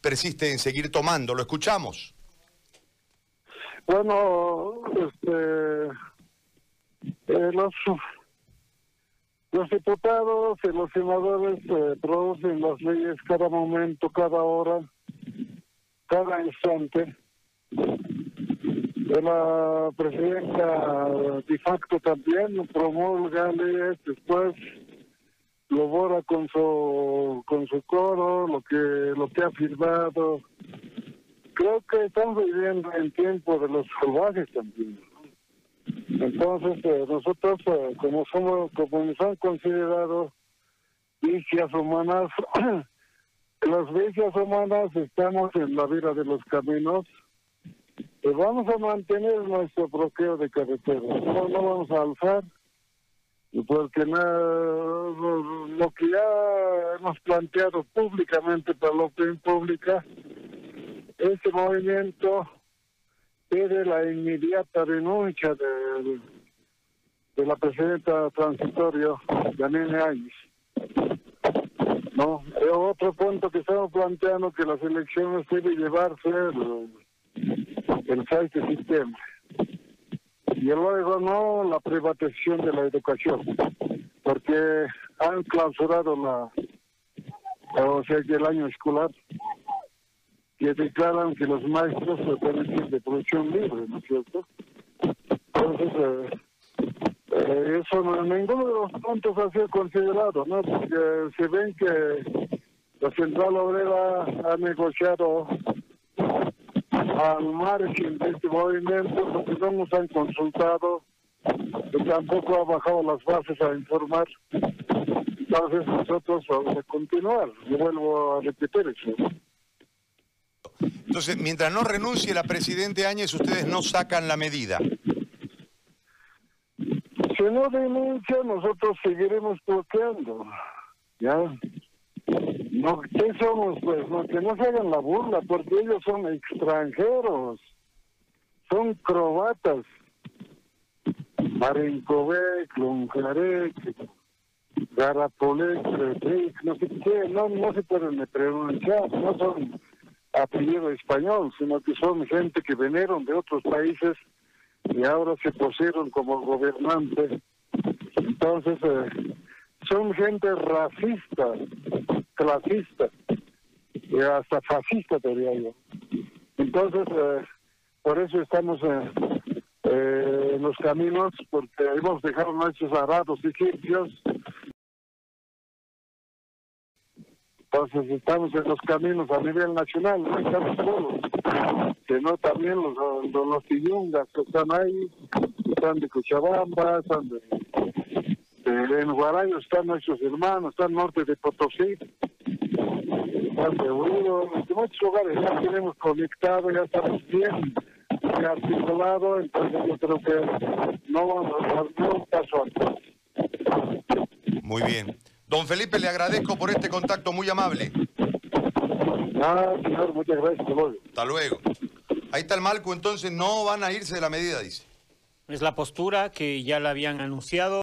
persiste en seguir tomando. Lo escuchamos. Bueno, este, eh, los, los diputados y los senadores eh, producen las leyes cada momento, cada hora, cada instante. La presidenta de facto también promulga leyes, después lo borra con su con su coro, lo que lo que ha firmado. Creo que estamos viviendo en tiempo de los salvajes también. Entonces eh, nosotros eh, como somos como nos han considerado vicias humanas, las vicias humanas estamos en la vida de los caminos y vamos a mantener nuestro bloqueo de carretera. No, no vamos a alzar porque no, lo, que ya hemos planteado públicamente para la opinión pública, este movimiento pide la inmediata renuncia de, la presidenta transitorio, Janine Áñez. No, otro punto que estamos planteando que las elecciones deben llevarse el, el 6 de septiembre y luego no la privatización de la educación, porque han clausurado la, o sea, el año escolar, que declaran que los maestros pueden ser de producción libre, ¿no es cierto? Entonces, eh, eh, eso no, ninguno de los puntos ha sido considerado, ¿no? Porque se ven que la Central Obrera ha negociado al margen de este movimiento, porque no nos han consultado, y tampoco ha bajado las bases a informar. Entonces nosotros vamos a continuar. Yo vuelvo a repetir eso. Entonces, mientras no renuncie la Presidente Áñez, ustedes no sacan la medida. Si no denuncia, nosotros seguiremos bloqueando. ¿Ya? No, ¿qué somos? Pues no, que no se hagan la burla, porque ellos son extranjeros, son croatas. Marincovec, Lunjarek, Garapolec, no sé qué, no, no se pueden pronunciar, no son apellido español, sino que son gente que vinieron de otros países y ahora se pusieron como gobernantes. Entonces, eh, son gente racista, clasista, y hasta fascista, diría yo. Entonces, eh, por eso estamos eh, eh, en los caminos, porque hemos dejado nuestros arados egipcios. Entonces estamos en los caminos a nivel nacional, no estamos solos, también los, los, los que están ahí, están de Cochabamba, están de en Guarayo están nuestros hermanos, están norte de Potosí, Urido, en muchos lugares ya tenemos conectado, ya estamos bien articulado, entonces yo creo que no vamos a dar un paso atrás. Muy bien. Don Felipe, le agradezco por este contacto muy amable. Ah, señor, muchas gracias. Hasta luego. Hasta luego. Ahí está el Malco, entonces no van a irse de la medida, dice. Es la postura que ya la habían anunciado.